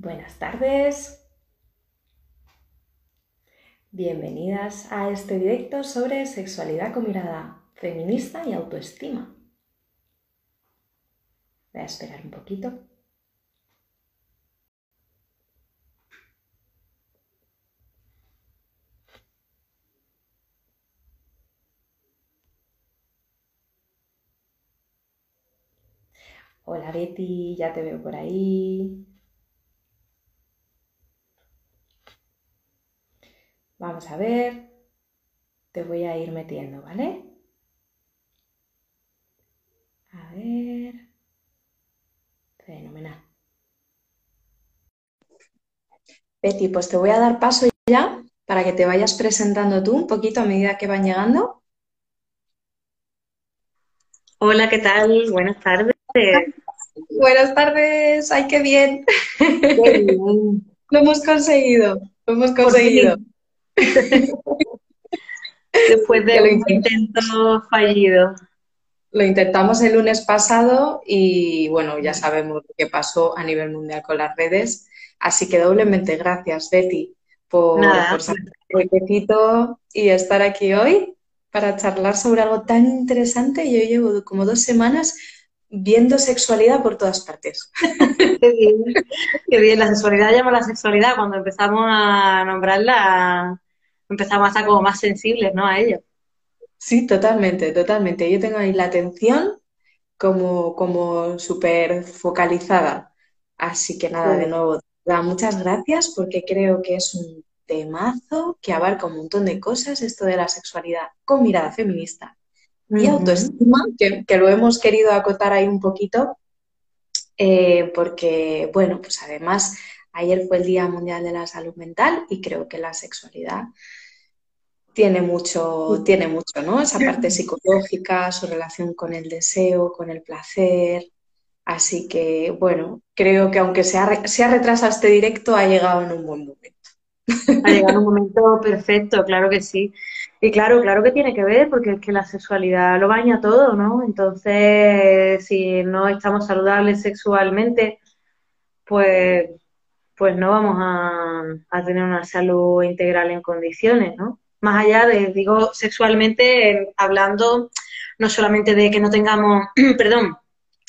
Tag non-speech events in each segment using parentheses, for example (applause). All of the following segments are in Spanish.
Buenas tardes. Bienvenidas a este directo sobre sexualidad con mirada feminista y autoestima. Voy a esperar un poquito. Hola Betty, ya te veo por ahí. Vamos a ver. Te voy a ir metiendo, ¿vale? A ver. Fenomenal. Betty, pues te voy a dar paso ya para que te vayas presentando tú un poquito a medida que van llegando. Hola, ¿qué tal? Buenas tardes. (laughs) Buenas tardes, ay, qué bien. (laughs) Lo hemos conseguido, lo hemos conseguido. Después de un intento fallido. Lo intentamos el lunes pasado y bueno, ya sabemos lo que pasó a nivel mundial con las redes. Así que doblemente gracias, Betty, por, por sacar y estar aquí hoy para charlar sobre algo tan interesante. Yo llevo como dos semanas viendo sexualidad por todas partes. (laughs) Qué bien, qué bien. La sexualidad llama la sexualidad. Cuando empezamos a nombrarla, empezamos a estar como más sensibles, ¿no? A ello. Sí, totalmente, totalmente. Yo tengo ahí la atención como, como súper focalizada. Así que nada, de nuevo, muchas gracias porque creo que es un temazo que abarca un montón de cosas, esto de la sexualidad con mirada feminista y autoestima, que, lo hemos querido acotar ahí un poquito, eh, porque, bueno, pues además ayer fue el Día Mundial de la Salud Mental y creo que la sexualidad tiene mucho, tiene mucho, ¿no? Esa parte psicológica, su relación con el deseo, con el placer. Así que, bueno, creo que aunque se ha, se ha retrasado este directo, ha llegado en un buen momento. Ha llegado en un momento perfecto, claro que sí. Y claro, claro que tiene que ver, porque es que la sexualidad lo baña todo, ¿no? Entonces, si no estamos saludables sexualmente, pues, pues no vamos a, tener una salud integral en condiciones, ¿no? Más allá de, digo, sexualmente, hablando no solamente de que no tengamos, (clears throat) perdón,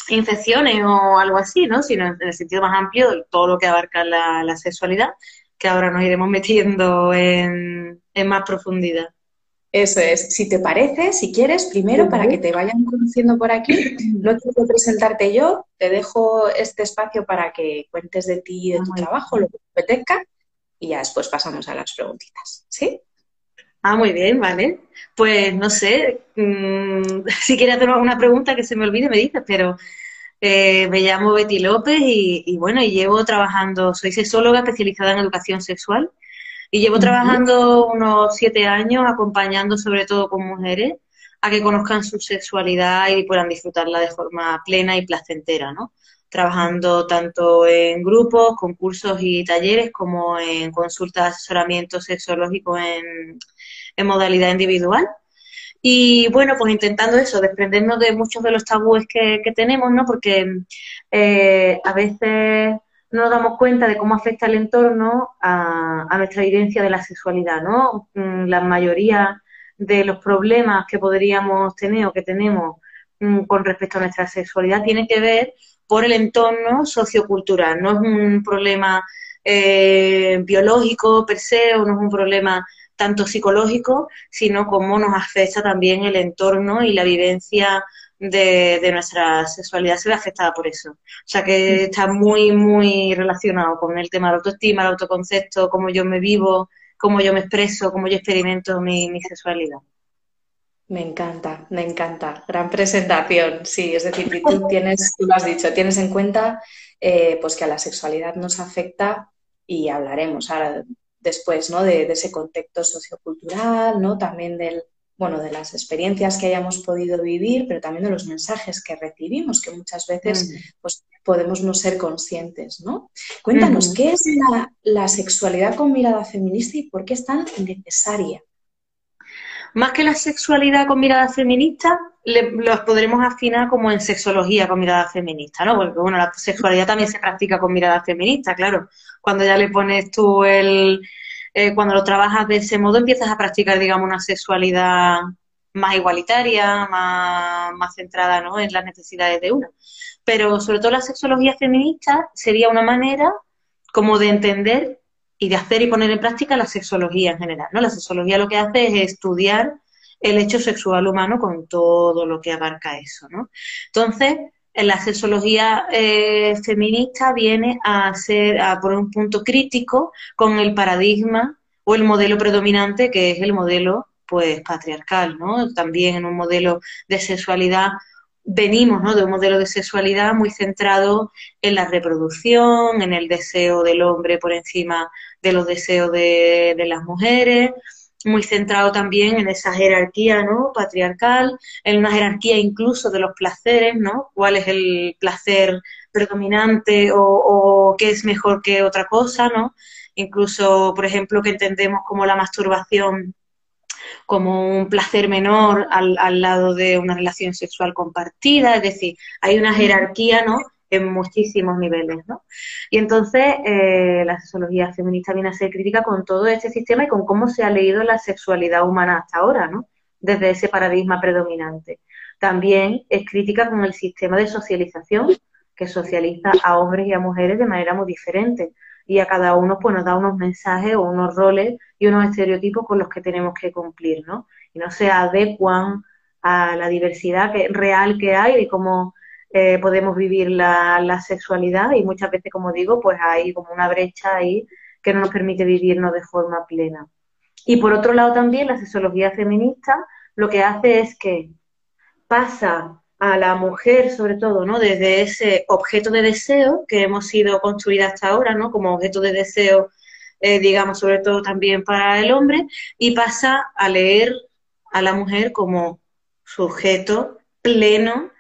infecciones o algo así, ¿no? Sino en el sentido más amplio de todo lo que abarca la, la sexualidad, que ahora nos iremos (laughs) metiendo en, en más profundidad. Eso es. Si te parece, si quieres, primero para que te vayan conociendo por aquí, (clears throat) no quiero presentarte yo, te dejo este espacio para que cuentes de ti y de tu trabajo, lo que te apetezca, y ya después pasamos a las preguntitas. ¿Sí? Ah, muy bien, vale. Pues no sé, mm, (laughs) si quieres hacer alguna pregunta que se me olvide, me dices, pero eh, me llamo Betty López y, y bueno, y llevo trabajando, soy sexóloga especializada en educación sexual y llevo trabajando unos siete años acompañando sobre todo con mujeres a que conozcan su sexualidad y puedan disfrutarla de forma plena y placentera, ¿no? Trabajando tanto en grupos, concursos y talleres como en consultas de asesoramiento sexológico en, modalidad individual. Y bueno, pues intentando eso, desprendernos de muchos de los tabúes que, tenemos, ¿no? Porque eh, a veces no nos damos cuenta de cómo afecta el entorno a, nuestra vivencia de la sexualidad, ¿no? Mm, la mayoría de los problemas que podríamos tener o que tenemos mm, con respecto a nuestra sexualidad tienen que ver por el entorno sociocultural. No es un problema eh, biológico per se o no es un problema tanto psicológico, sino cómo nos afecta también el entorno y la vivencia de, nuestra sexualidad se ve afectada por eso. O sea que está muy, muy relacionado con el tema de la autoestima, el autoconcepto, cómo yo me vivo, cómo yo me expreso, cómo yo experimento mi, sexualidad. Me encanta, me encanta. Gran presentación, sí. Es decir, tú tienes, tú lo has dicho, tienes en cuenta eh, pues que a la sexualidad nos afecta y hablaremos ahora después, ¿no? De, de, ese contexto sociocultural, ¿no? También del, bueno, de las experiencias que hayamos podido vivir, pero también de los mensajes que recibimos, que muchas veces pues, podemos no ser conscientes, ¿no? Cuéntanos, ¿qué es la, sexualidad con mirada feminista y por qué es tan necesaria? Más que la sexualidad con mirada feminista, los podremos afinar como en sexología con mirada feminista, ¿no? Porque, bueno, la sexualidad también se practica con mirada feminista, claro. Cuando ya le pones tú el... Eh, cuando lo trabajas de ese modo, empiezas a practicar, digamos, una sexualidad más igualitaria, más, más centrada ¿no? en las necesidades de uno. Pero sobre todo la sexología feminista sería una manera como de entender y de hacer y poner en práctica la sexología en general. ¿no? La sexología lo que hace es estudiar el hecho sexual humano con todo lo que abarca eso. ¿no? Entonces, en la sexología eh, feminista viene a ser a poner un punto crítico con el paradigma o el modelo predominante que es el modelo pues patriarcal, ¿no? También en un modelo de sexualidad venimos ¿no? de un modelo de sexualidad muy centrado en la reproducción, en el deseo del hombre por encima de los deseos de, de las mujeres, muy centrado también en esa jerarquía ¿no? patriarcal, en una jerarquía incluso de los placeres, ¿no? cuál es el placer predominante o, qué es mejor que otra cosa, ¿no? incluso, por ejemplo, que entendemos como la masturbación como un placer menor al, al, lado de una relación sexual compartida, es decir, hay una jerarquía, ¿no? En muchísimos niveles, ¿no? Y entonces eh, la sexología feminista viene a ser crítica con todo este sistema y con cómo se ha leído la sexualidad humana hasta ahora, ¿no? Desde ese paradigma predominante. También es crítica con el sistema de socialización que socializa a hombres y a mujeres de manera muy diferente y a cada uno pues nos da unos mensajes o unos roles y unos estereotipos con los que tenemos que cumplir, ¿no? Y no se adecuan a la diversidad real que hay y cómo eh, podemos vivir la, sexualidad y muchas veces, como digo, pues hay como una brecha ahí que no nos permite vivirnos de forma plena. Y por otro lado también la sexología feminista lo que hace es que pasa a la mujer, sobre todo, ¿no? Desde ese objeto de deseo que hemos sido construidas hasta ahora, ¿no? Como objeto de deseo, eh, digamos, sobre todo también para el hombre, y pasa a leer a la mujer como sujeto pleno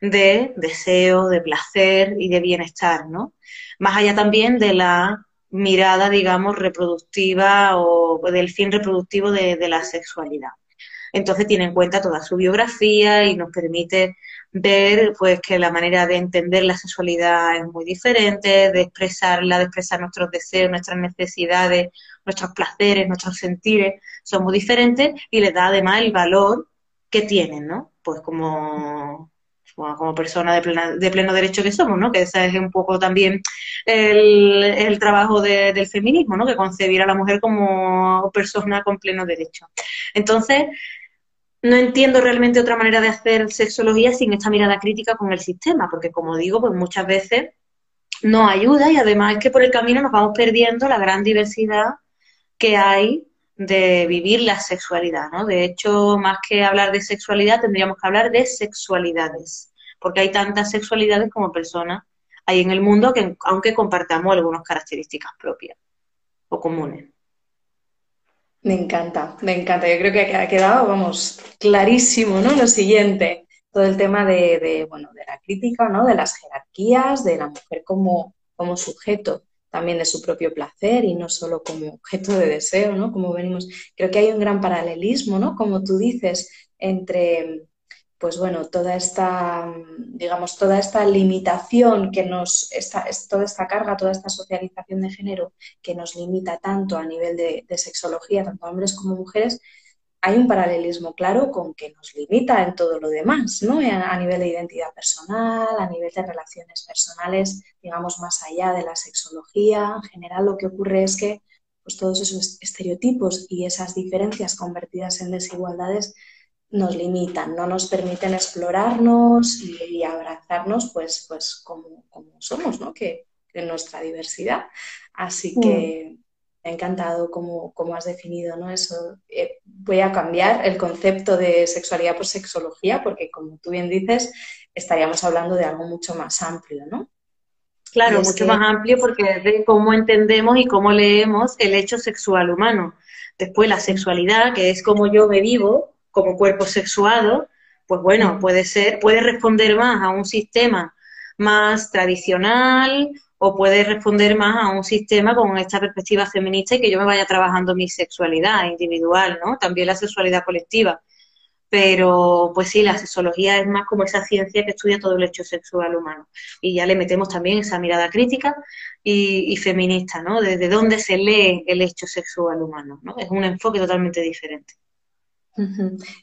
de deseo, de placer y de bienestar, ¿no? Más allá también de la mirada, digamos, reproductiva o del fin reproductivo de, la sexualidad. Entonces tiene en cuenta toda su biografía y nos permite ver pues que la manera de entender la sexualidad es muy diferente, de expresarla, de expresar nuestros deseos, nuestras necesidades, nuestros placeres, nuestros sentires, son muy diferentes y le da además el valor que tienen, ¿no? Pues como, como persona de, plena, de pleno derecho que somos, ¿no? Que ese es un poco también el, el trabajo de, del feminismo, ¿no? Que concebir a la mujer como persona con pleno derecho. Entonces, no entiendo realmente otra manera de hacer sexología sin esta mirada crítica con el sistema, porque como digo, pues muchas veces no ayuda y además es que por el camino nos vamos perdiendo la gran diversidad que hay de vivir la sexualidad, ¿no? De hecho, más que hablar de sexualidad, tendríamos que hablar de sexualidades, porque hay tantas sexualidades como personas hay en el mundo que aunque compartamos algunas características propias o comunes. Me encanta, me encanta. Yo creo que ha quedado, vamos, clarísimo, ¿no? Lo siguiente, todo el tema de, de, bueno, de la crítica, ¿no? De las jerarquías, de la mujer como, como sujeto también de su propio placer y no solo como objeto de deseo, ¿no? Como venimos, creo que hay un gran paralelismo, ¿no? Como tú dices, entre pues bueno, toda esta, digamos, toda esta limitación que nos, esta, toda esta carga, toda esta socialización de género que nos limita tanto a nivel de, de sexología, tanto hombres como mujeres, hay un paralelismo claro con que nos limita en todo lo demás, ¿no? A, nivel de identidad personal, a nivel de relaciones personales, digamos, más allá de la sexología. En general lo que ocurre es que pues, todos esos estereotipos y esas diferencias convertidas en desigualdades nos limitan, no nos permiten explorarnos y, y abrazarnos pues, pues como, como, somos, ¿no? Que, que nuestra diversidad. Así que mm. Me ha encantado cómo, cómo, has definido ¿no? eso. Eh, voy a cambiar el concepto de sexualidad por sexología, porque como tú bien dices, estaríamos hablando de algo mucho más amplio, ¿no? Claro, mucho que... más amplio porque es de cómo entendemos y cómo leemos el hecho sexual humano. Después la sexualidad, que es como yo me vivo, como cuerpo sexuado, pues bueno, puede ser, puede responder más a un sistema más tradicional o puede responder más a un sistema con esta perspectiva feminista y que yo me vaya trabajando mi sexualidad individual, ¿no? También la sexualidad colectiva. pero pues sí, la sexología es más como esa ciencia que estudia todo el hecho sexual humano. Y ya le metemos también esa mirada crítica y, feminista, ¿no? Desde dónde se lee el hecho sexual humano, ¿no? Es un enfoque totalmente diferente.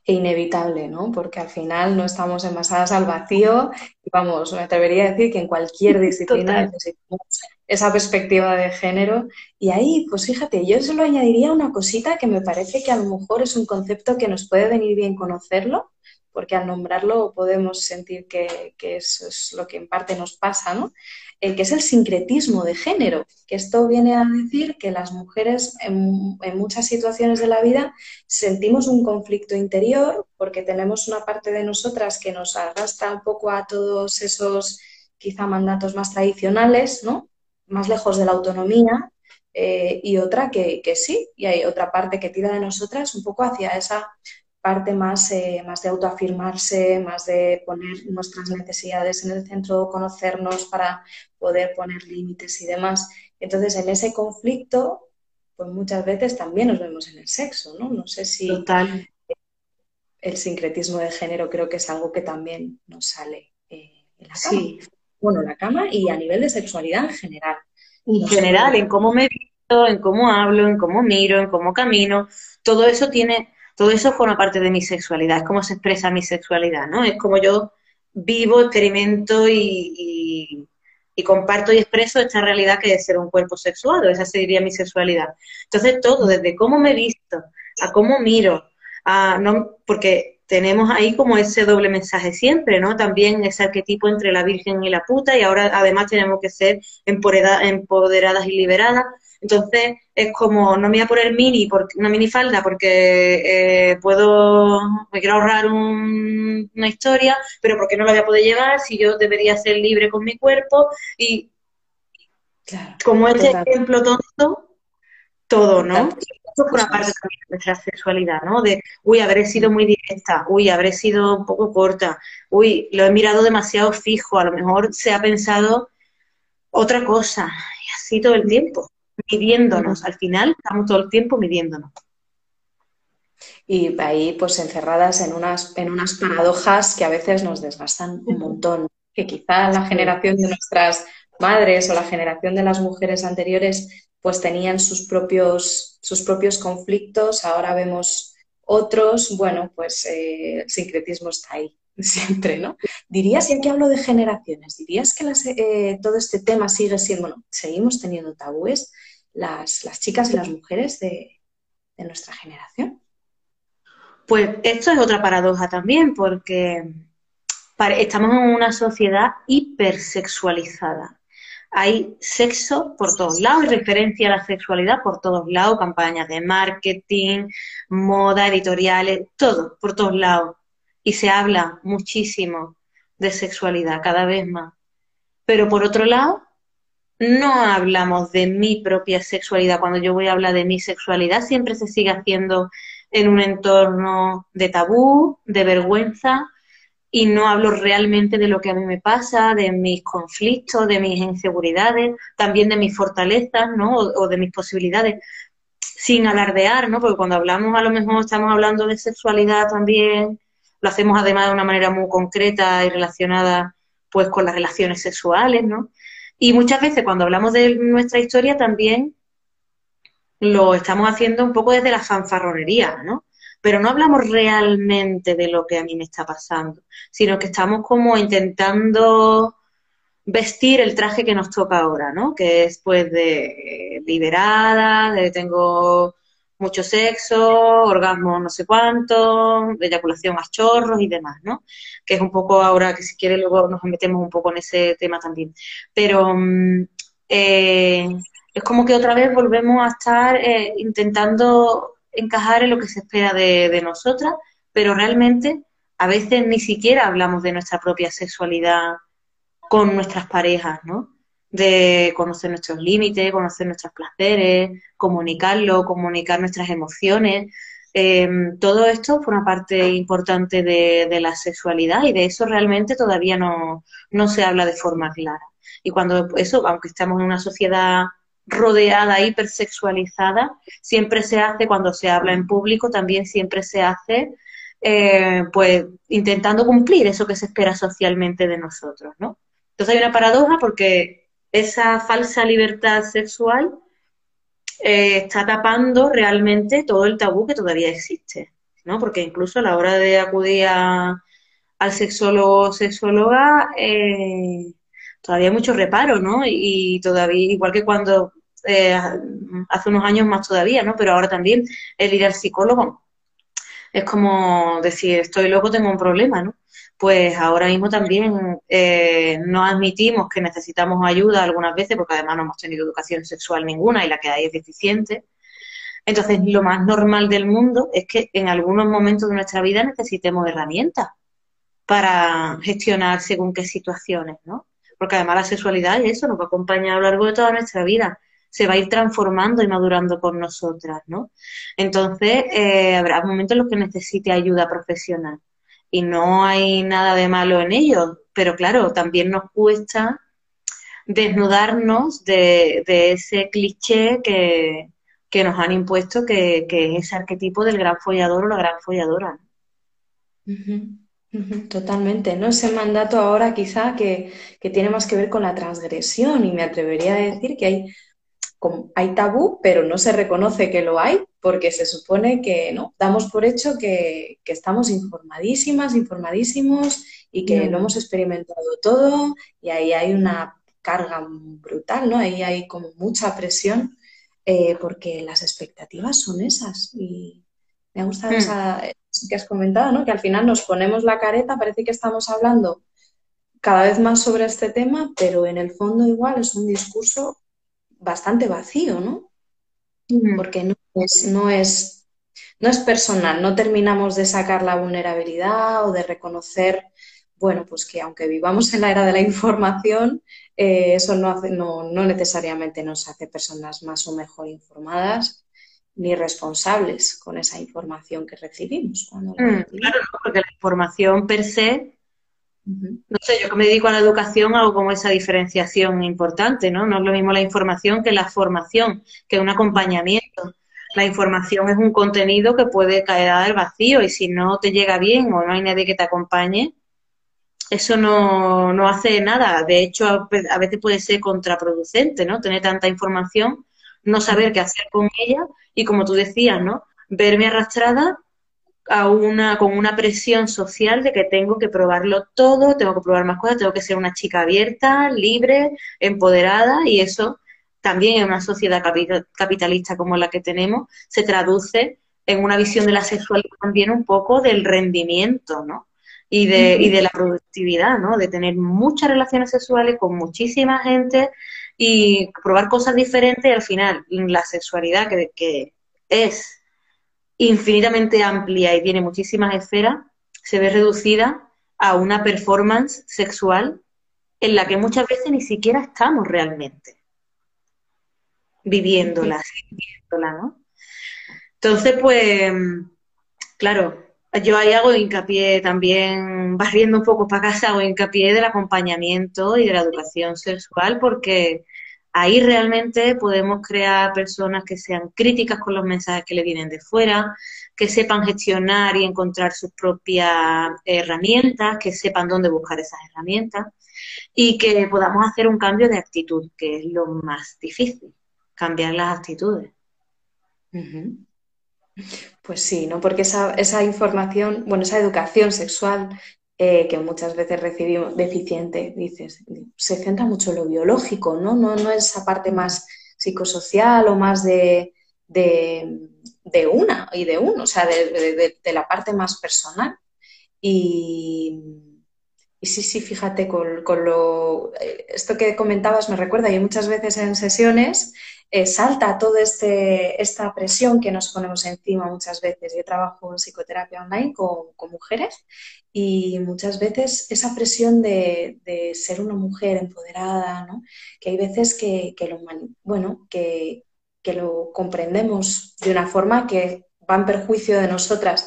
E inevitable, ¿no? Porque al final no estamos envasadas al vacío y vamos, me atrevería a decir que en cualquier (laughs) disciplina necesitamos esa perspectiva de género. Y ahí, pues fíjate, yo solo añadiría una cosita que me parece que a lo mejor es un concepto que nos puede venir bien conocerlo, porque al nombrarlo podemos sentir que, que eso es lo que en parte nos pasa, ¿no? Que es el sincretismo de género, que esto viene a decir que las mujeres en, muchas situaciones de la vida sentimos un conflicto interior porque tenemos una parte de nosotras que nos arrastra un poco a todos esos quizá mandatos más tradicionales, ¿no? más lejos de la autonomía, eh, y otra que, que, sí, y hay otra parte que tira de nosotras un poco hacia esa parte más, eh, más de autoafirmarse, más de poner nuestras necesidades en el centro, conocernos para poder poner límites y demás. Entonces, en ese conflicto, pues muchas veces también nos vemos en el sexo, ¿no? No sé si Total. el sincretismo de género creo que es algo que también nos sale eh, en la cama. Sí. Bueno, en la cama y a nivel de sexualidad en general. En general, en cómo me visto, en cómo hablo, en cómo miro, en cómo camino, todo eso tiene todo eso forma parte de mi sexualidad, es como se expresa mi sexualidad, ¿no? Es como yo vivo, experimento y, comparto y expreso esta realidad que es ser un cuerpo sexuado, esa sería mi sexualidad. Entonces todo, desde cómo me visto, a cómo miro, a, no, porque tenemos ahí como ese doble mensaje siempre, ¿no? También ese arquetipo entre la virgen y la puta y ahora además tenemos que ser empoderadas y liberadas. Entonces es como, no me voy a poner mini, porque, una minifalda porque eh, puedo, me quiero ahorrar una historia, pero porque no la voy a poder llevar si yo debería ser libre con mi cuerpo y como este ejemplo tonto, todo, ¿no? Esto es una parte también de nuestra sexualidad, ¿no? De, uy, habré sido muy directa, uy, habré sido un poco corta, uy, lo he mirado demasiado fijo, a lo mejor se ha pensado otra cosa, y así todo el tiempo midiéndonos. Al final estamos todo el tiempo midiéndonos. Y ahí, pues encerradas en unas, en unas paradojas que a veces nos desgastan un montón. Que quizá la generación de nuestras madres o la generación de las mujeres anteriores, pues tenían sus propios, sus propios conflictos. Ahora vemos otros. Bueno, pues eh, el sincretismo está ahí (laughs) siempre, ¿no? Dirías, ya que hablo de generaciones, dirías que eh, todo este tema sigue siendo, bueno, seguimos teniendo tabúes las, chicas y las mujeres de, nuestra generación. Pues esto es otra paradoja también, porque estamos en una sociedad hipersexualizada. Hay sexo por todos lados y referencia a la sexualidad por todos lados, campañas de marketing, moda, editoriales, todo, por todos lados. Y se habla muchísimo de sexualidad, cada vez más. Pero por otro lado, no hablamos de mi propia sexualidad. Cuando yo voy a hablar de mi sexualidad, siempre se sigue haciendo en un entorno de tabú, de vergüenza, y no hablo realmente de lo que a mí me pasa, de mis conflictos, de mis inseguridades, también de mis fortalezas, ¿no? O, de mis posibilidades, sin alardear, ¿no? Porque cuando hablamos, a lo mejor estamos hablando de sexualidad también, lo hacemos además de una manera muy concreta y relacionada, pues, con las relaciones sexuales, ¿no? Y muchas veces cuando hablamos de nuestra historia también lo estamos haciendo un poco desde la fanfarronería, ¿no? Pero no hablamos realmente de lo que a mí me está pasando, sino que estamos como intentando vestir el traje que nos toca ahora, ¿no? Que es pues de liberada, de tengo mucho sexo, orgasmo no sé cuánto, eyaculación a chorros y demás, ¿no? Que es un poco ahora que si quiere luego nos metemos un poco en ese tema también. Pero mm, eh, es como que otra vez volvemos a estar eh, intentando encajar en lo que se espera de, de nosotras, pero realmente a veces ni siquiera hablamos de nuestra propia sexualidad con nuestras parejas, ¿no? De conocer nuestros límites, conocer nuestros placeres, comunicarlo, comunicar nuestras emociones. Em, todo esto forma parte importante de, la sexualidad y de eso realmente todavía no, se habla de forma clara. Y cuando eso, aunque estamos en una sociedad rodeada, hipersexualizada, siempre se hace, cuando se habla en público, también siempre se hace eh, pues intentando cumplir eso que se espera socialmente de nosotros, ¿no? Entonces hay una paradoja porque esa falsa libertad sexual eh, está tapando realmente todo el tabú que todavía existe, ¿no? Porque incluso a la hora de acudir al sexólogo o sexóloga, eh, todavía hay mucho reparo, ¿no? Y, todavía, igual que cuando eh, hace unos años más todavía, ¿no? Pero ahora también el ir al psicólogo es como decir, estoy loco, tengo un problema, ¿no? Pues ahora mismo también eh, no admitimos que necesitamos ayuda algunas veces, porque además no hemos tenido educación sexual ninguna y la que hay es deficiente. Entonces, lo más normal del mundo es que en algunos momentos de nuestra vida necesitemos herramientas para gestionar según qué situaciones, ¿no? porque además la sexualidad y eso nos va a acompañar a lo largo de toda nuestra vida, se va a ir transformando y madurando con nosotras, ¿no? Entonces, eh, habrá momentos en los que necesite ayuda profesional y no hay nada de malo en ello, pero claro, también nos cuesta desnudarnos de, ese cliché que, nos han impuesto, que, es ese arquetipo del gran follador o la gran folladora. Totalmente, ¿no? Ese mandato ahora quizá que, tiene más que ver con la transgresión y me atrevería a decir que hay, hay tabú, pero no se reconoce que lo hay porque se supone que no, damos por hecho que, estamos informadísimas, informadísimos y que lo hemos experimentado todo y ahí hay una carga brutal, ¿no? Ahí hay como mucha presión eh, porque las expectativas son esas y me ha gustado hmm. esa, que has comentado, ¿no? Que al final nos ponemos la careta, parece que estamos hablando cada vez más sobre este tema, pero en el fondo igual es un discurso bastante vacío, ¿no? Porque no es, no es, no es personal, no terminamos de sacar la vulnerabilidad o de reconocer, bueno, pues que aunque vivamos en la era de la (laughs) información, eh, eso no, hace, no, no necesariamente nos hace personas más o mejor informadas ni responsables con esa información que recibimos. Mm, claro, porque la información per se, no sé, yo que me dedico a la educación hago como esa diferenciación importante, ¿no? No es lo mismo la información que la formación, que un acompañamiento. La información es un contenido que puede caer al vacío y si no te llega bien o no hay nadie que te acompañe, eso no, no hace nada. De hecho, a veces puede ser contraproducente, ¿no? Tener tanta información, no saber qué hacer con ella y como tú decías, ¿no? Verme arrastrada a una, con una presión social de que tengo que probarlo todo, tengo que probar más cosas, tengo que ser una chica abierta, libre, empoderada y eso también en una sociedad capitalista como la que tenemos se traduce en una visión de la sexualidad también un poco del rendimiento, ¿no? Y de, y de la productividad, ¿no? De tener muchas relaciones sexuales con muchísima gente y probar cosas diferentes y al final la sexualidad que, es infinitamente amplia y tiene muchísimas esferas, se ve reducida a una performance sexual en la que muchas veces ni siquiera estamos realmente viviéndola, viviéndola ¿no? Entonces, pues, claro, yo ahí hago hincapié también, barriendo un poco para casa, hago hincapié del acompañamiento y de la educación sexual, porque ahí realmente podemos crear personas que sean críticas con los mensajes que le vienen de fuera, que sepan gestionar y encontrar sus propias herramientas, que sepan dónde buscar esas herramientas y que podamos hacer un cambio de actitud, que es lo más difícil, cambiar las actitudes. Pues sí, ¿no? Porque esa, esa información, bueno, esa educación sexual eh, que muchas veces recibimos deficiente, dices, se centra mucho en lo biológico, ¿no? No, no es esa parte más psicosocial o más de, de, una y de uno, o sea, de, la parte más personal. Y, y sí, sí, fíjate, con, con, lo, eh, esto que comentabas me recuerda, y muchas veces en sesiones eh, salta toda este, esta presión que nos ponemos encima muchas veces. Yo trabajo en psicoterapia online con, mujeres y muchas veces esa presión de, ser una mujer empoderada, ¿no? que hay veces que, lo, bueno, que, lo comprendemos de una forma que va en perjuicio de nosotras.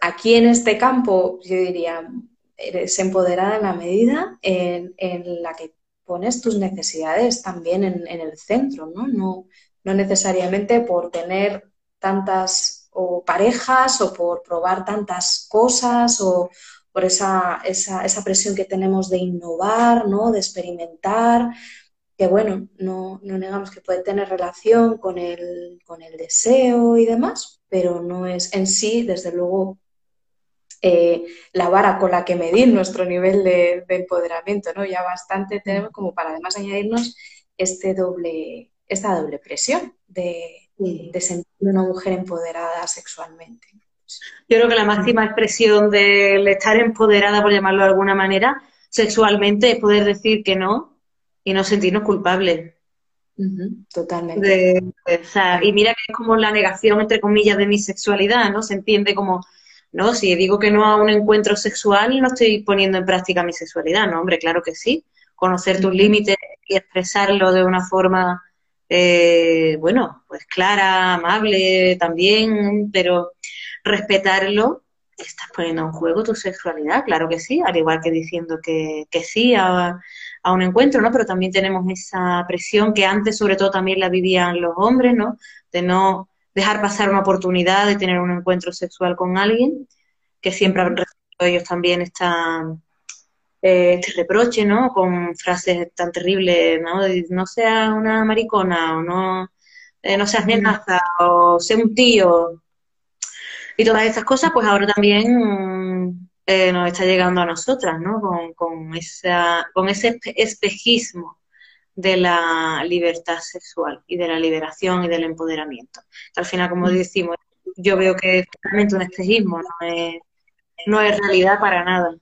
Aquí en este campo, yo diría, eres empoderada en la medida en, en la que pones tus necesidades también en, el centro, ¿no? ¿no? necesariamente por tener tantas o parejas o por probar tantas cosas o por esa, esa, esa presión que tenemos de innovar, ¿no? de experimentar, que bueno, no, no, negamos que puede tener relación con el, con el deseo y demás, pero no es en sí, desde luego, eh, la vara con la que medir nuestro nivel de, empoderamiento, ¿no? Ya bastante tenemos como para además añadirnos este doble, esta doble presión de, de sentir una mujer empoderada sexualmente. Yo creo que la máxima expresión del estar empoderada, por llamarlo de alguna manera, sexualmente es poder decir que no y no sentirnos culpables. totalmente. y mira que es como la negación, entre comillas, de mi sexualidad, ¿no? Se entiende como, no, si digo que no a un encuentro sexual, no estoy poniendo en práctica mi sexualidad, ¿no? Hombre, claro que sí. Conocer tus límites y expresarlo de una forma, eh, bueno, pues clara, amable también, pero respetarlo, estás poniendo en juego tu sexualidad, claro que sí, al igual que diciendo que, sí a, un encuentro, ¿no? Pero también tenemos esa presión que antes sobre todo también la vivían los hombres, ¿no? De no dejar pasar una oportunidad de tener un encuentro sexual con alguien, que siempre han recibido ellos también esta, eh, este reproche, ¿no? Con frases tan terribles, ¿no? no seas una maricona, o no, eh, no seas nenaza, o sé un tío, y todas esas cosas, pues ahora también eh, nos está llegando a nosotras, ¿no? Con, con, esa, con ese espejismo de la libertad sexual y de la liberación y del empoderamiento. Al final, como mm. decimos, yo veo que es realmente un espejismo, no es, no es realidad para nada.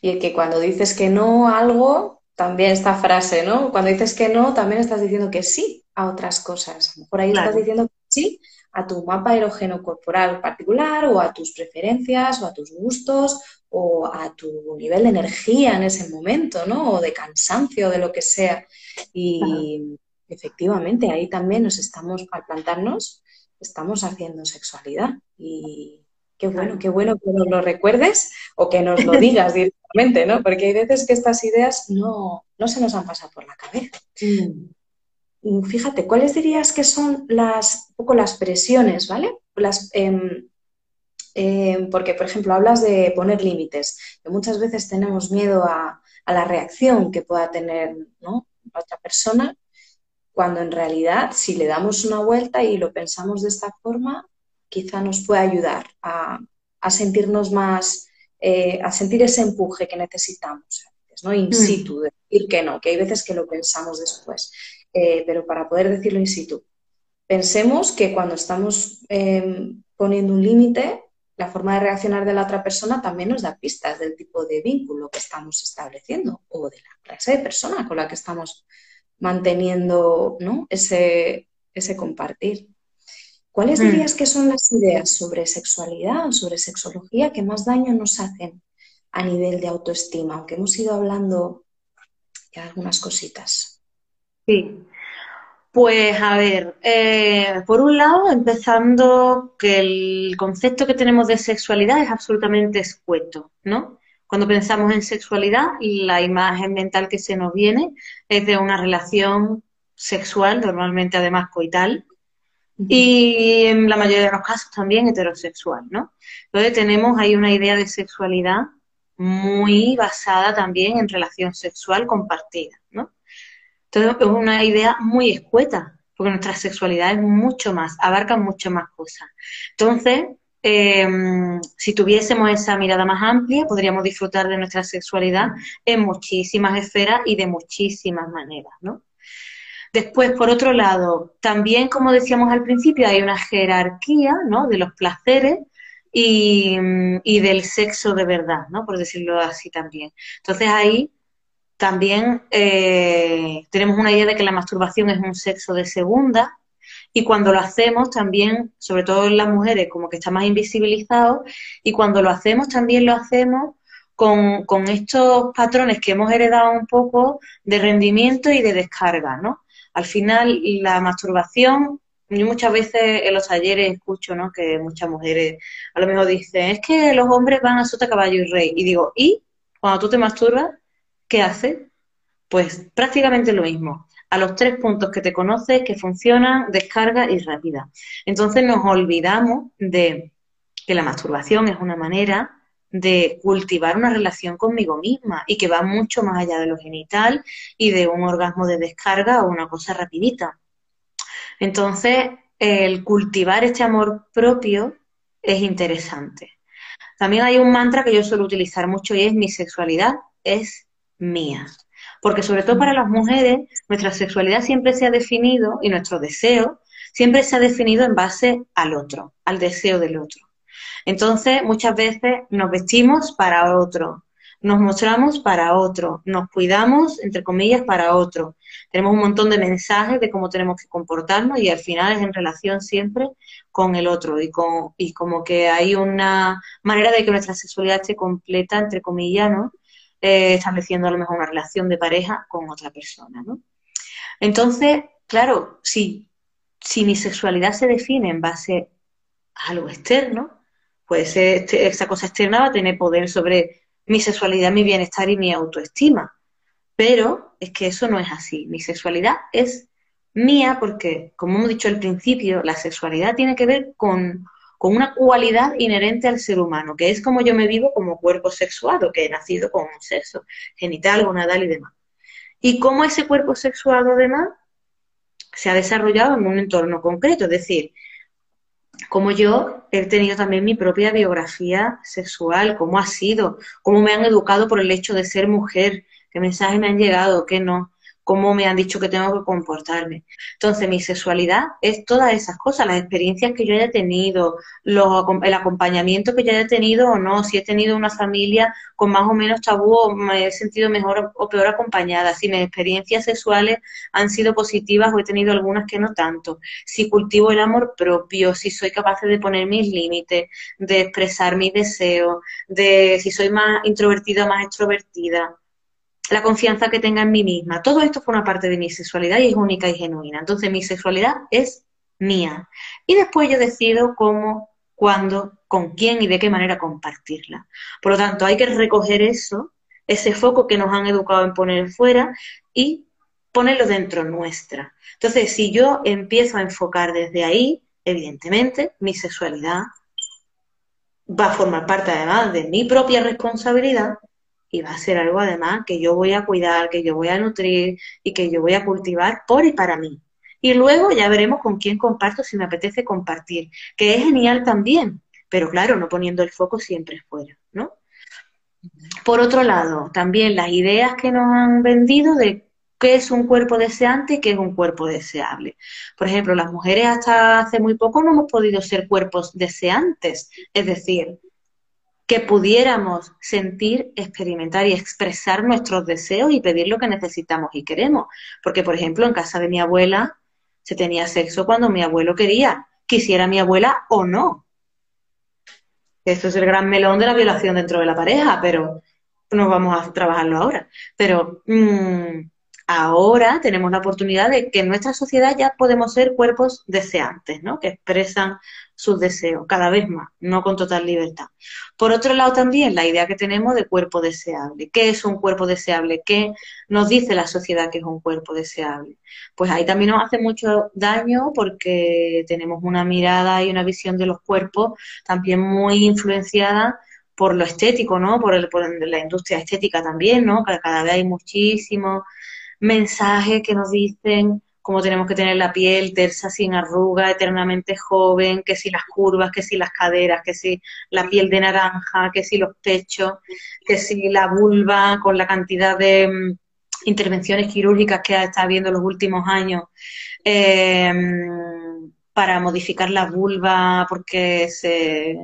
Y que cuando dices que no a algo, también esta frase, ¿no? Cuando dices que no, también estás diciendo que sí a otras cosas. Por ahí estás diciendo que sí a tu mapa erógeno corporal particular o a tus preferencias o a tus gustos o a tu nivel de energía en ese momento, ¿no? O de cansancio, de lo que sea. Y efectivamente ahí también nos estamos, al plantarnos, estamos haciendo sexualidad. Y qué bueno, qué bueno que nos lo recuerdes o que nos lo (laughs) digas Porque hay veces que estas ideas no, no se nos han pasado por la cabeza. Mm. Mm, fíjate, ¿cuáles dirías que son las, un poco las presiones, ¿vale? Las, em, porque, por ejemplo, hablas de poner límites, que muchas veces tenemos miedo a, la reacción que pueda tener ¿no? otra persona, cuando en realidad, si le damos una vuelta y lo pensamos de esta forma, quizá nos puede ayudar a, sentirnos más, eh, a sentir ese empuje que necesitamos, ¿no? In mm. situ, decir que no, que hay veces que lo pensamos después. Eh, pero para poder decirlo in situ. Pensemos que cuando estamos em, poniendo un límite, la forma de reaccionar de la otra persona también nos da pistas del tipo de vínculo que estamos estableciendo o de la clase de persona con la que estamos manteniendo ese, ese compartir. ¿Cuáles mm. dirías que son las ideas sobre sexualidad o sobre sexología que más daño nos hacen a nivel de autoestima? Aunque hemos ido hablando de algunas cositas. Sí. Pues a ver, eh, por un lado, empezando que el concepto que tenemos de sexualidad es absolutamente escueto, ¿no? Cuando pensamos en sexualidad, la imagen mental que se nos viene es de una relación sexual, normalmente además coital, y en la mayoría de los casos también heterosexual, ¿no? Entonces tenemos ahí una idea de sexualidad muy basada también en relación sexual compartida, ¿no? Entonces es una idea muy escueta, porque nuestra sexualidad es mucho más, abarca mucho más cosas. Entonces, em, si tuviésemos esa mirada más amplia, podríamos disfrutar de nuestra sexualidad en muchísimas esferas y de muchísimas maneras, ¿no? Después, por otro lado, también, como decíamos al principio, hay una jerarquía, ¿no? De los placeres y, del sexo de verdad, ¿no? Por decirlo así también. Entonces ahí también eh, tenemos una idea de que la masturbación es un sexo de segunda y cuando lo hacemos también, sobre todo en las mujeres, como que está más invisibilizado y cuando lo hacemos también lo hacemos con, con estos patrones que hemos heredado un poco de rendimiento y de descarga, ¿no? Al final, la masturbación yo muchas veces en los talleres escucho ¿no? que muchas mujeres a lo mejor dicen, es que los hombres van a sota, caballo y rey. Y digo, ¿y cuando tú te masturbas, ¿qué hace? Pues prácticamente lo mismo. a los tres puntos que te conoces, que funcionan, descarga y rápida. Entonces nos olvidamos de que la masturbación es una manera de cultivar una relación conmigo misma y que va mucho más allá de lo genital y de un orgasmo de descarga o una cosa rapidita. Entonces, el cultivar este amor propio es interesante. También hay un mantra que yo suelo utilizar mucho y es mi sexualidad es mía. Porque sobre todo para las mujeres, nuestra sexualidad siempre se ha definido y nuestro deseo siempre se ha definido en base al otro, al deseo del otro. Entonces, muchas veces nos vestimos para otro, nos mostramos para otro, nos cuidamos, entre comillas, para otro. Tenemos un montón de mensajes de cómo tenemos que comportarnos y al final es en relación siempre con el otro y, con, y como que hay una manera de que nuestra sexualidad esté completa, entre comillas, ¿no? Eh, estableciendo a lo mejor una relación de pareja con otra persona, ¿no? Entonces, claro, si, si mi sexualidad se define en base a algo externo, pues esa cosa externa va a tener poder sobre mi sexualidad, mi bienestar y mi autoestima. Pero es que eso no es así. Mi sexualidad es mía porque, como hemos dicho al principio, la sexualidad tiene que ver con, con una cualidad inherente al ser humano, que es como yo me vivo como cuerpo sexuado, que he nacido con un sexo genital, gonadal y demás. Y cómo ese cuerpo sexuado, además, se ha desarrollado en un entorno concreto, es decir, como yo he tenido también mi propia biografía sexual, cómo ha sido, cómo me han educado por el hecho de ser mujer, qué mensajes me han llegado, qué no cómo me han dicho que tengo que comportarme. Entonces, mi sexualidad es todas esas cosas, las experiencias que yo haya tenido, el acompañamiento que yo haya tenido o no, si he tenido una familia con más o menos tabú o me he sentido mejor o peor acompañada, si mis experiencias sexuales han sido positivas o he tenido algunas que no tanto, si cultivo el amor propio, si soy capaz de poner mis límites, de expresar mis deseos, de si soy más introvertida o más extrovertida la confianza que tenga en mí misma. Todo esto forma parte de mi sexualidad y es única y genuina. Entonces mi sexualidad es mía. Y después yo decido cómo, cuándo, con quién y de qué manera compartirla. Por lo tanto, hay que recoger eso, ese foco que nos han educado en poner fuera y ponerlo dentro nuestra. Entonces, si yo empiezo a enfocar desde ahí, evidentemente, mi sexualidad va a formar parte además de mi propia responsabilidad y va a ser algo además que yo voy a cuidar, que yo voy a nutrir y que yo voy a cultivar por y para mí. Y luego ya veremos con quién comparto si me apetece compartir, que es genial también, pero claro, no poniendo el foco siempre fuera, ¿no? Por otro lado, también las ideas que nos han vendido de qué es un cuerpo deseante y qué es un cuerpo deseable. Por ejemplo, las mujeres hasta hace muy poco no hemos podido ser cuerpos deseantes, es decir, que pudiéramos sentir, experimentar y expresar nuestros deseos y pedir lo que necesitamos y queremos. Porque, por ejemplo, en casa de mi abuela se tenía sexo cuando mi abuelo quería, quisiera mi abuela o no. Esto es el gran melón de la violación dentro de la pareja, pero no vamos a trabajarlo ahora. Pero mm, ahora tenemos la oportunidad de que en nuestra sociedad ya podemos ser cuerpos deseantes, ¿no? Que expresan sus deseos, cada vez más, no con total libertad. Por otro lado, también la idea que tenemos de cuerpo deseable. ¿Qué es un cuerpo deseable? ¿Qué nos dice la sociedad que es un cuerpo deseable? Pues ahí también nos hace mucho daño porque tenemos una mirada y una visión de los cuerpos también muy influenciada por lo estético, ¿no? Por, el, por la industria estética también, ¿no? Cada vez hay muchísimos mensajes que nos dicen cómo tenemos que tener la piel tersa, sin arruga, eternamente joven, que si las curvas, que si las caderas, que si la piel de naranja, que si los pechos, que si la vulva, con la cantidad de mm, intervenciones quirúrgicas que ha estado habiendo en los últimos años. Eh, para modificar la vulva porque se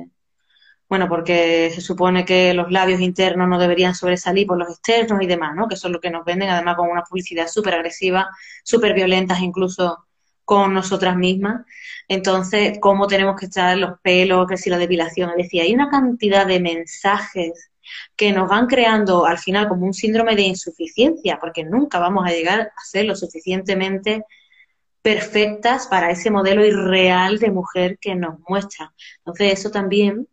bueno, porque se supone que los labios internos no deberían sobresalir por los externos y demás, ¿no? Que eso es lo que nos venden, además con una publicidad súper agresiva, súper violentas incluso con nosotras mismas. Entonces, ¿cómo tenemos que estar los pelos? Que si la depilación. Es decir, hay una cantidad de mensajes que nos van creando al final como un síndrome de insuficiencia, porque nunca vamos a llegar a ser lo suficientemente perfectas para ese modelo irreal de mujer que nos muestra. Entonces, eso también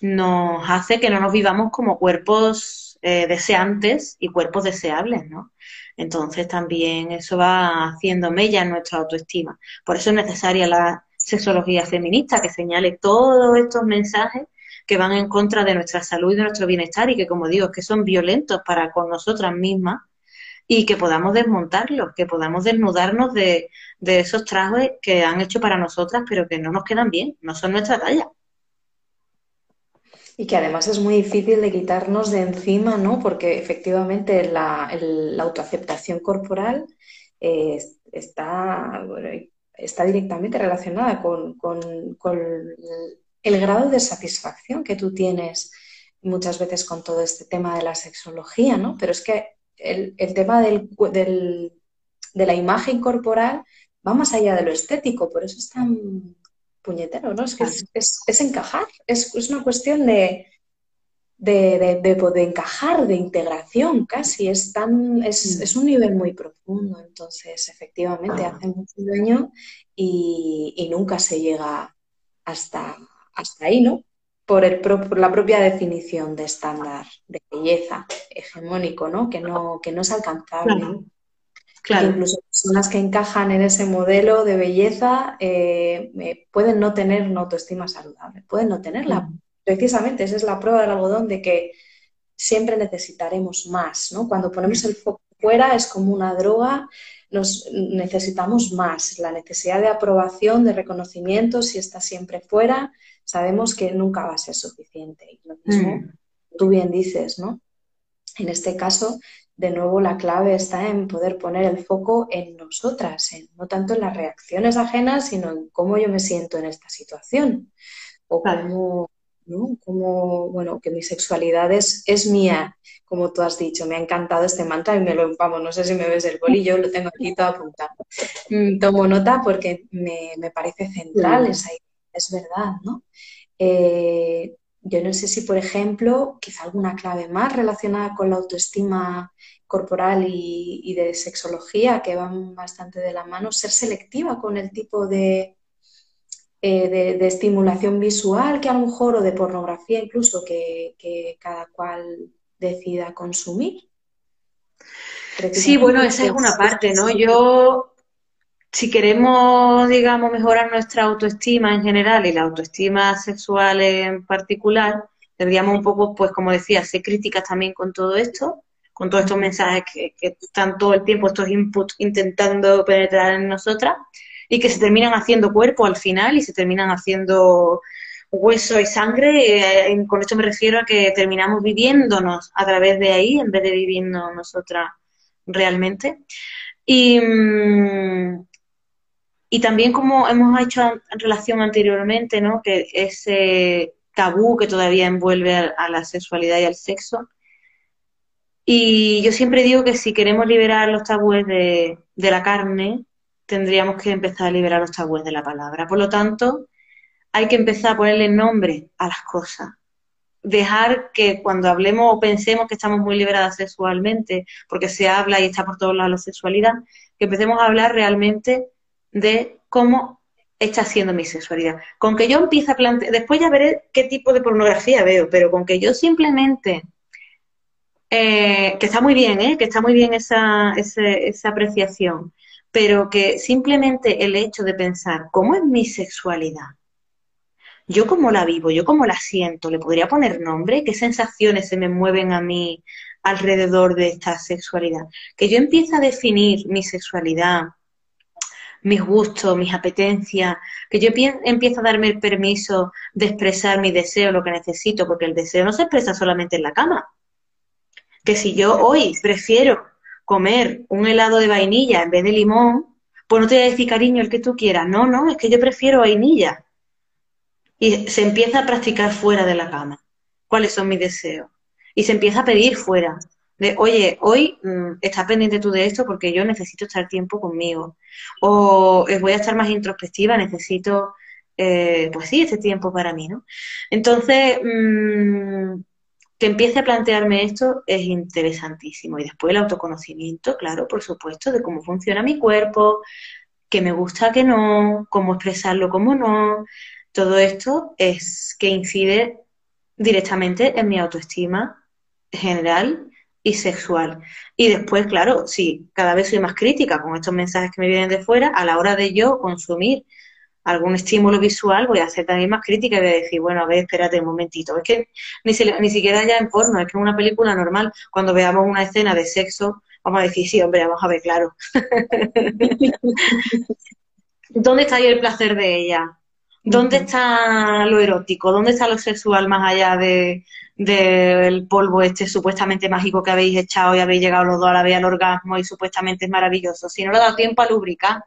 nos hace que no nos vivamos como cuerpos eh, deseantes y cuerpos deseables, ¿no? Entonces también eso va haciendo mella en nuestra autoestima. Por eso es necesaria la sexología feminista que señale todos estos mensajes que van en contra de nuestra salud y de nuestro bienestar y que, como digo, que son violentos para con nosotras mismas y que podamos desmontarlos, que podamos desnudarnos de, de esos trajes que han hecho para nosotras pero que no nos quedan bien, no son nuestra talla. Y que además es muy difícil de quitarnos de encima, ¿no? Porque efectivamente la, autoaceptación corporal eh, está, está directamente relacionada con, el grado de satisfacción que tú tienes muchas veces con todo este tema de la sexología, ¿no? Pero es que el, tema del, de la imagen corporal va más allá de lo estético, por eso es tan puñetero, ¿no? Es que es, encajar, es, una cuestión de, de, de, encajar, de integración casi, es, tan, es, mm. es, un nivel muy profundo, entonces efectivamente ah. hace mucho daño y, y, nunca se llega hasta, hasta ahí, ¿no? Por, el, por la propia definición de estándar de belleza hegemónico, ¿no? Que no, que no es alcanzable. Claro. Incluso personas que encajan en ese modelo de belleza eh, pueden no tener una autoestima saludable, pueden no tenerla. Precisamente esa es la prueba del algodón de que siempre necesitaremos más, ¿no? Cuando ponemos el foco fuera es como una droga, nos necesitamos más. La necesidad de aprobación, de reconocimiento, si está siempre fuera, sabemos que nunca va a ser suficiente. Y lo mismo, mm. tú bien dices, ¿no? En este caso, de nuevo la clave está en poder poner el foco en nosotras, no tanto en las reacciones ajenas, sino en cómo yo me siento en esta situación. O cómo, ¿no? bueno, que mi sexualidad es, mía, como tú has dicho. Me ha encantado este mantra y me lo, vamos, no sé si me ves el bolillo, lo tengo aquí todo apuntado. Mm, tomo nota porque me, parece central esa idea, es verdad, ¿no? Eh, yo no sé si, por ejemplo, quizá alguna clave más relacionada con la autoestima corporal y, de sexología que van bastante de la mano, ser selectiva con el tipo de, eh, de, estimulación visual que a lo mejor o de pornografía incluso que, cada cual decida consumir. Sí, bueno, esa es una parte, ¿no? Yo, si queremos, digamos, mejorar nuestra autoestima en general y la autoestima sexual en particular, deberíamos un poco, pues como decía, ser críticas también con todo esto con todos estos mensajes que, están todo el tiempo, estos inputs intentando penetrar en nosotras y que se terminan haciendo cuerpo al final y se terminan haciendo hueso y sangre. Eh, con esto me refiero a que terminamos viviéndonos a través de ahí en vez de viviendo nosotras realmente. Y, mm, y también como hemos hecho en relación anteriormente, ¿no? que ese tabú que todavía envuelve a la sexualidad y al sexo, y yo siempre digo que si queremos liberar los tabúes de, la carne, tendríamos que empezar a liberar los tabúes de la palabra. Por lo tanto, hay que empezar a ponerle nombre a las cosas. Dejar que cuando hablemos o pensemos que estamos muy liberadas sexualmente, porque se habla y está por todos lados la sexualidad, que empecemos a hablar realmente de cómo está siendo mi sexualidad. Con que yo empiece a plantear, después ya veré qué tipo de pornografía veo, pero con que yo simplemente eh, que está muy bien, ¿eh? que está muy bien esa, esa apreciación, pero que simplemente el hecho de pensar cómo es mi sexualidad, yo cómo la vivo, yo cómo la siento, le podría poner nombre, qué sensaciones se me mueven a mí alrededor de esta sexualidad, que yo empiece a definir mi sexualidad, mis gustos, mis apetencias, que yo empiezo a darme el permiso de expresar mi deseo, lo que necesito, porque el deseo no se expresa solamente en la cama, que si yo hoy prefiero comer un helado de vainilla en vez de limón, pues no te voy a decir cariño el que tú quieras. No, no, es que yo prefiero vainilla. Y se empieza a practicar fuera de la cama. ¿Cuáles son mis deseos? Y se empieza a pedir fuera. De, oye, hoy mm, estás pendiente tú de esto porque yo necesito estar tiempo conmigo. O eh, voy a estar más introspectiva, necesito, eh, pues sí, este tiempo para mí, ¿no? Entonces, mmm, que empiece a plantearme esto es interesantísimo. Y después el autoconocimiento, claro, por supuesto, de cómo funciona mi cuerpo, qué me gusta, qué no, cómo expresarlo, cómo no. Todo esto es que incide directamente en mi autoestima general y sexual. Y después, claro, sí, cada vez soy más crítica con estos mensajes que me vienen de fuera, a la hora de yo consumir algún estímulo visual, voy a hacer también más crítica y voy a decir, bueno, a ver, espérate un momentito. Es que ni, ni siquiera ya en porno, es que en una película normal, cuando veamos una escena de sexo, vamos a decir, sí, hombre, vamos a ver, claro. (laughs) ¿Dónde está ahí el placer de ella? ¿Dónde está lo erótico? ¿Dónde está lo sexual más allá de, del polvo este supuestamente mágico que habéis echado y habéis llegado los dos a la vez al orgasmo y supuestamente es maravilloso? Si no le ha dado tiempo a lubricar,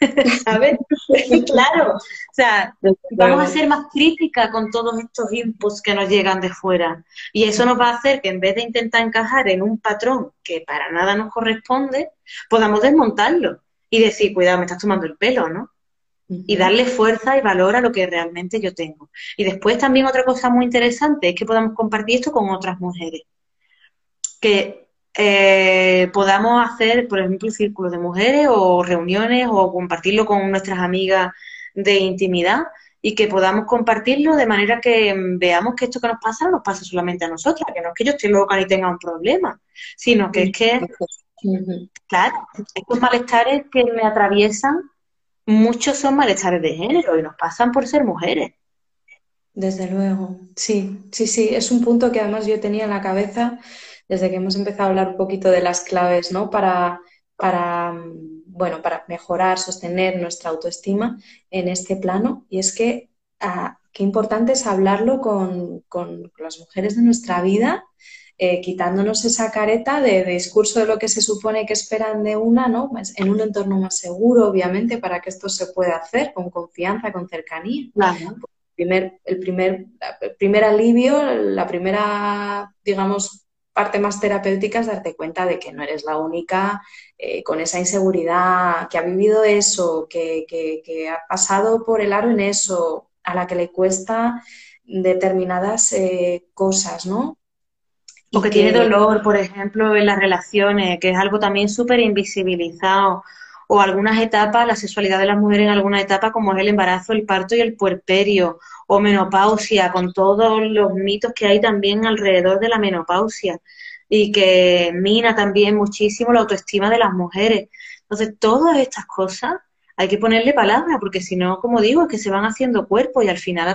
(laughs) ¿sabes? (laughs) claro, o sea, vamos a ser más crítica con todos estos inputs que nos llegan de fuera. Y eso nos va a hacer que en vez de intentar encajar en un patrón que para nada nos corresponde, podamos desmontarlo y decir, cuidado, me estás tomando el pelo, ¿no? Y darle fuerza y valor a lo que realmente yo tengo. Y después también otra cosa muy interesante es que podamos compartir esto con otras mujeres. Que eh, podamos hacer, por ejemplo, círculos de mujeres o reuniones o compartirlo con nuestras amigas de intimidad y que podamos compartirlo de manera que veamos que esto que nos pasa no nos pasa solamente a nosotras, que no es que yo esté loca ni tenga un problema, sino que es que, claro, estos malestares que me atraviesan muchos son malestares de género y nos pasan por ser mujeres. Desde luego, sí, sí, sí, es un punto que además yo tenía en la cabeza desde que hemos empezado a hablar un poquito de las claves, ¿no? Para, para, bueno, para mejorar, sostener nuestra autoestima en este plano. Y es que ah, qué importante es hablarlo con, con las mujeres de nuestra vida eh, quitándonos esa careta de, discurso de lo que se supone que esperan de una, ¿no? Pues en un entorno más seguro, obviamente, para que esto se pueda hacer con confianza, con cercanía. El primer, el primer, el primer alivio, la primera, digamos, parte más terapéutica es darte cuenta de que no eres la única eh, con esa inseguridad, que ha vivido eso, que, que, ha pasado por el aro en eso, a la que le cuesta determinadas eh, cosas, ¿no? O que, tiene dolor, por ejemplo, en las relaciones, que es algo también súper invisibilizado. O algunas etapas, la sexualidad de las mujeres en alguna etapa, como es el embarazo, el parto y el puerperio, o menopausia, con todos los mitos que hay también alrededor de la menopausia y que mina también muchísimo la autoestima de las mujeres. Entonces, todas estas cosas hay que ponerle palabra, porque si no, como digo, es que se van haciendo cuerpos y al final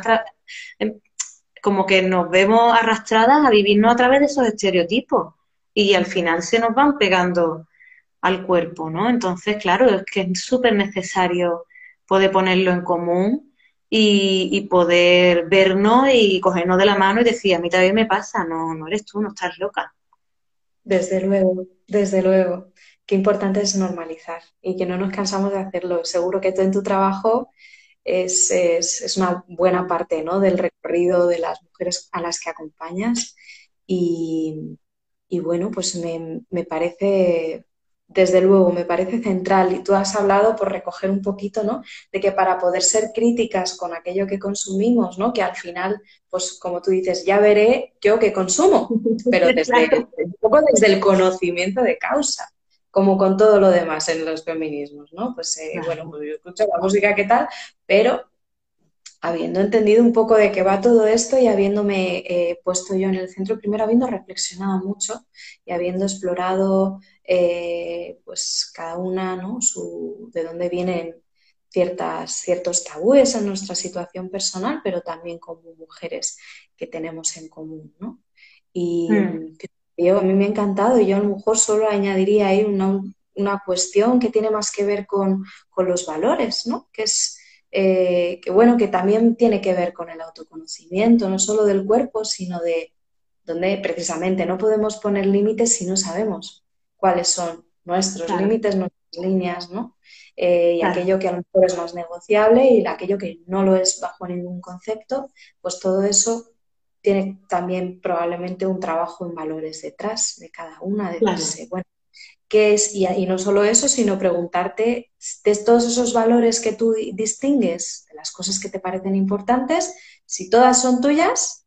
como que nos vemos arrastradas a vivirnos a través de esos estereotipos y al final se nos van pegando al cuerpo, ¿no? Entonces, claro, es que es súper necesario poder ponerlo en común y, poder vernos y cogernos de la mano y decir, a mí también me pasa, no, no eres tú, no estás loca. Desde luego, desde luego. Qué importante es normalizar y que no nos cansamos de hacerlo. Seguro que tú en tu trabajo es, es, una buena parte ¿no? del recorrido de las mujeres a las que acompañas. Y, y bueno, pues me, me, parece, desde luego, me parece central. Y tú has hablado por recoger un poquito, ¿no? De que para poder ser críticas con aquello que consumimos, ¿no? Que al final, pues como tú dices, ya veré yo que consumo, pero (laughs) desde, un poco desde el conocimiento de causa como con todo lo demás en los feminismos, ¿no? Pues eh, bueno, pues yo escucho la música que tal, pero habiendo entendido un poco de qué va todo esto y habiéndome eh, puesto yo en el centro, primero habiendo reflexionado mucho y habiendo explorado eh, pues cada una, ¿no? Su, de dónde vienen ciertas, ciertos tabúes en nuestra situación personal, pero también como mujeres que tenemos en común, ¿no? Y mm a mí me ha encantado y yo a lo mejor solo añadiría ahí una, cuestión que tiene más que ver con, los valores, ¿no? Que es eh, que bueno, que también tiene que ver con el autoconocimiento, no solo del cuerpo, sino de donde precisamente no podemos poner límites si no sabemos cuáles son nuestros límites, nuestras líneas, ¿no? Eh, y aquello que a lo mejor es más negociable y aquello que no lo es bajo ningún concepto, pues todo eso tiene también probablemente un trabajo en valores detrás de cada una, de bueno, ¿qué es? Y, y, no solo eso, sino preguntarte de todos esos valores que tú distingues, de las cosas que te parecen importantes, si todas son tuyas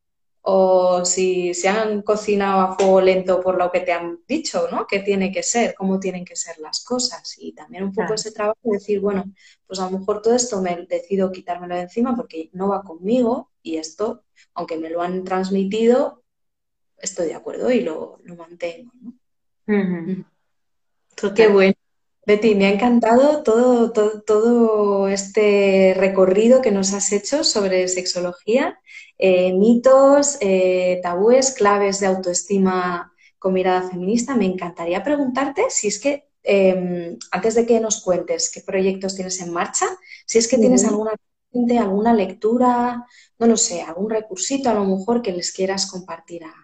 o si se han cocinado a fuego lento por lo que te han dicho, ¿no? ¿Qué tiene que ser? ¿Cómo tienen que ser las cosas? Y también un poco ese trabajo de decir, bueno, pues a lo mejor todo esto me decido quitármelo de encima porque no va conmigo y esto, aunque me lo han transmitido, estoy de acuerdo y lo, mantengo. ¿no? Qué bueno. Betty, me ha encantado todo, todo, este recorrido que nos has hecho sobre sexología, eh, mitos, eh, tabúes, claves de autoestima con mirada feminista. Me encantaría preguntarte si es que, em, antes de que nos cuentes qué proyectos tienes en marcha, si es que tienes alguna, alguna lectura, no lo sé, algún recursito a lo mejor que les quieras compartir a,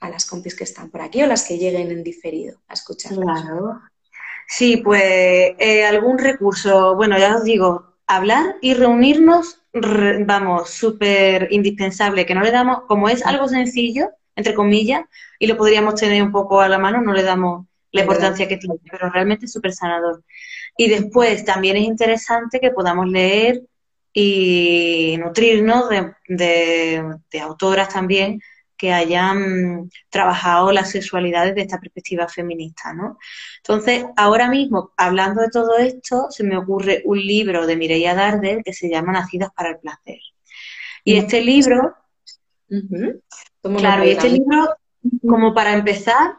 a las compis que están por aquí o las que lleguen en diferido a escuchar. Claro. Sí, pues eh, algún recurso, bueno, ya os digo, hablar y reunirnos, vamos, súper indispensable, que no le damos, como es algo sencillo, entre comillas, y lo podríamos tener un poco a la mano, no le damos la importancia que tiene, pero realmente es súper sanador. Y después también es interesante que podamos leer y nutrirnos de autoras también que hayan trabajado las sexualidades desde esta perspectiva feminista, ¿no? Entonces, ahora mismo, hablando de todo esto, se me ocurre un libro de Mireia Darder que se llama Nacidas para el placer. Y este libro, claro, y este libro, como para empezar,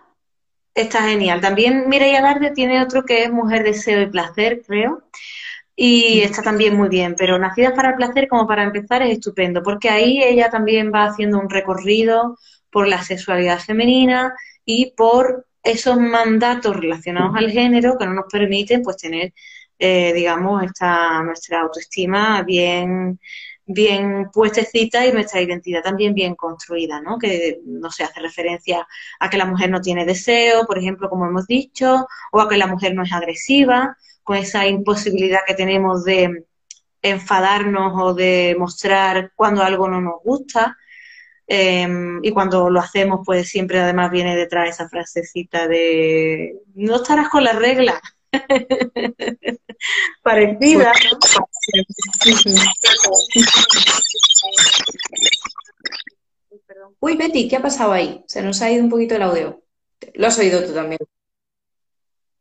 está genial. También Mireia Darder tiene otro que es Mujer, Deseo y Placer, creo, y está también muy bien, pero Nacidas para el Placer, como para empezar, es estupendo, porque ahí ella también va haciendo un recorrido por la sexualidad femenina y por esos mandatos relacionados al género que no nos permiten pues tener, eh, digamos, esta, nuestra autoestima bien, bien puestecita y nuestra identidad también bien construida, ¿no? Que no se hace referencia a que la mujer no tiene deseo, por ejemplo, como hemos dicho, o a que la mujer no es agresiva, con esa imposibilidad que tenemos de enfadarnos o de mostrar cuando algo no nos gusta. Em, y cuando lo hacemos, pues siempre además viene detrás esa frasecita de no estarás con la regla. (laughs) Parecida. Uy, Betty, ¿qué ha pasado ahí? Se nos ha ido un poquito el audio. Lo has oído tú también.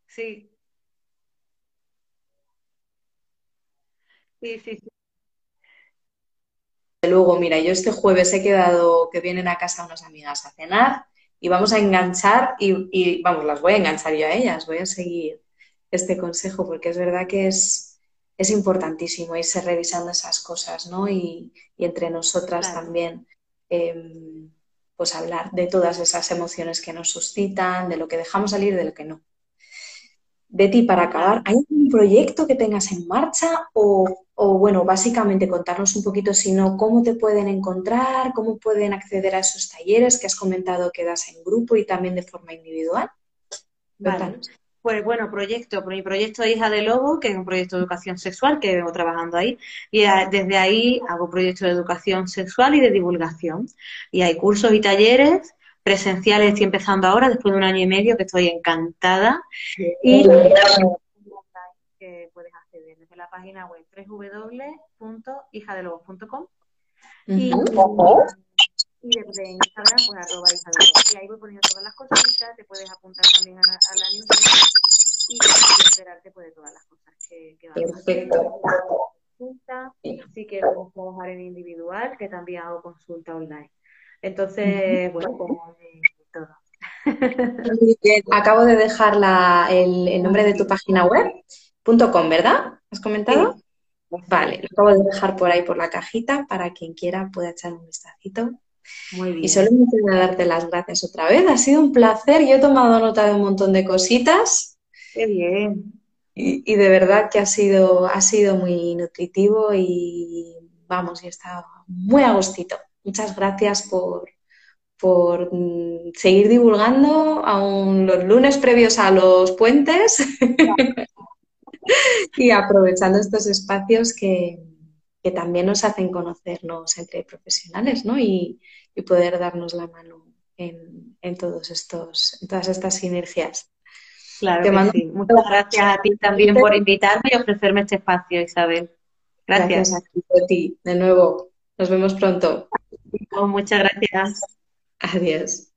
Sí, Sí, sí, sí. Luego, mira, yo este jueves he quedado que vienen a casa unas amigas a cenar y vamos a enganchar y, vamos, las voy a enganchar yo a ellas, voy a seguir este consejo porque es verdad que es, es importantísimo irse revisando esas cosas, ¿no? Y, entre nosotras también, em, pues hablar de todas esas emociones que nos suscitan, de lo que dejamos salir, de lo que no. De ti, para acabar, ¿hay un proyecto que tengas en marcha o o bueno, básicamente contarnos un poquito, si no, cómo te pueden encontrar, cómo pueden acceder a esos talleres que has comentado que das en grupo y también de forma individual. Pues bueno, proyecto, mi proyecto Hija de Lobo, que es un proyecto de educación sexual que vengo trabajando ahí, y desde ahí hago proyectos de educación sexual y de divulgación. Y hay cursos y talleres presenciales, estoy empezando ahora, después de un año y medio, que estoy encantada. Y que puedes la página web www.hijadelobos.com y, y desde Instagram, pues arroba Y ahí voy poniendo todas las cosas, te puedes apuntar también a la, a la newsletter y, enterarte pues, de todas las cosas que, que van Perfecto. Sí que podemos trabajar en individual, que también hago consulta online. Entonces, bueno, como de todo. Acabo de dejar la, el, el, nombre de tu página web, .com, ¿verdad? ¿Has comentado? Vale, lo acabo de dejar por ahí por la cajita para quien quiera pueda echar un vistacito. Muy bien. Y solo me quiero darte las gracias otra vez. Ha sido un placer. Yo he tomado nota de un montón de cositas. Qué bien. Y, de verdad que ha sido, ha sido muy nutritivo y vamos, y he estado muy agustito. Muchas gracias por, por mm, seguir divulgando aún los lunes previos a los puentes. (laughs) (laughs) y aprovechando estos espacios que, también nos hacen conocernos entre profesionales, ¿no? Y, poder darnos la mano en, todos estos, en todas estas sinergias. Claro que sí. Muchas gracias a ti también por invitarme y ofrecerme este espacio, Isabel. Gracias. Gracias a ti, de nuevo. Nos vemos pronto. Muchas gracias. Adiós.